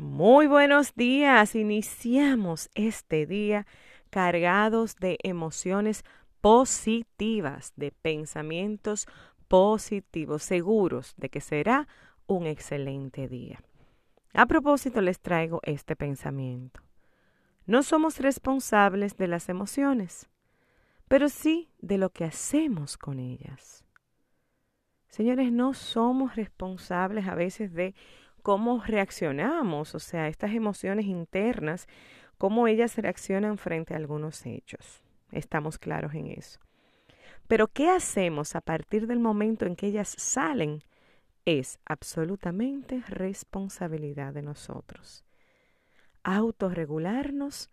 Muy buenos días. Iniciamos este día cargados de emociones positivas, de pensamientos positivos, seguros de que será un excelente día. A propósito, les traigo este pensamiento. No somos responsables de las emociones, pero sí de lo que hacemos con ellas. Señores, no somos responsables a veces de cómo reaccionamos, o sea, estas emociones internas, cómo ellas reaccionan frente a algunos hechos. Estamos claros en eso. Pero ¿qué hacemos a partir del momento en que ellas salen? Es absolutamente responsabilidad de nosotros. Autorregularnos,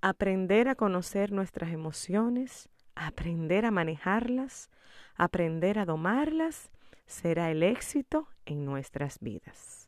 aprender a conocer nuestras emociones, aprender a manejarlas, aprender a domarlas, será el éxito en nuestras vidas.